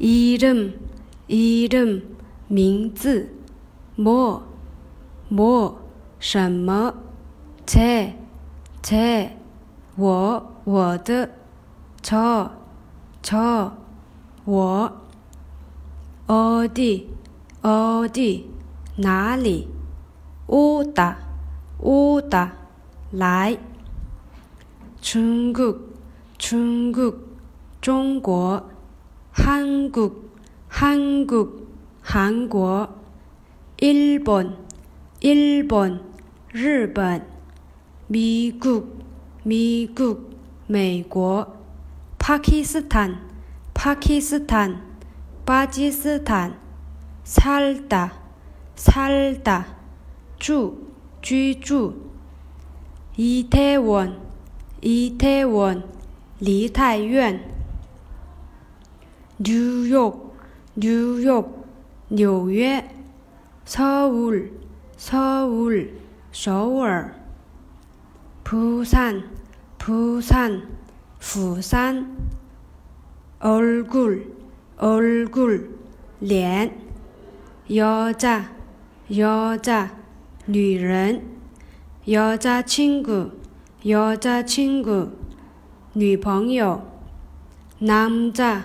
이름, 이름, 名字,뭐, 뭐, 什么, 제, 제, 我,我的, 저, 저, 我, 어디, 어디, 哪里, 오다, 오다, 来, 중국, 중국, 中国, 한국, 한국, 한국, 일본, 일본, 일본, 미국, 미국, 미국, 파키스탄, 파키스탄, 바지스탄, 살다, 살다, 주, 쥐주, 이태원, 이태원, 리타이원 뉴욕, 뉴욕, 纽约, 서울, 서울, 서울, 부산, 부산, 부산, 얼굴, 얼굴, 脸, 여자, 여자, 女人, 여자친구, 여자친구, 女朋友, 남자,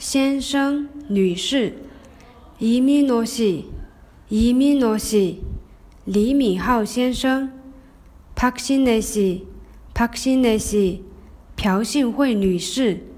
先生、女士，移民诺西，移民诺西，李敏镐先生，박신혜 씨， 박신혜 씨， 朴信惠女士。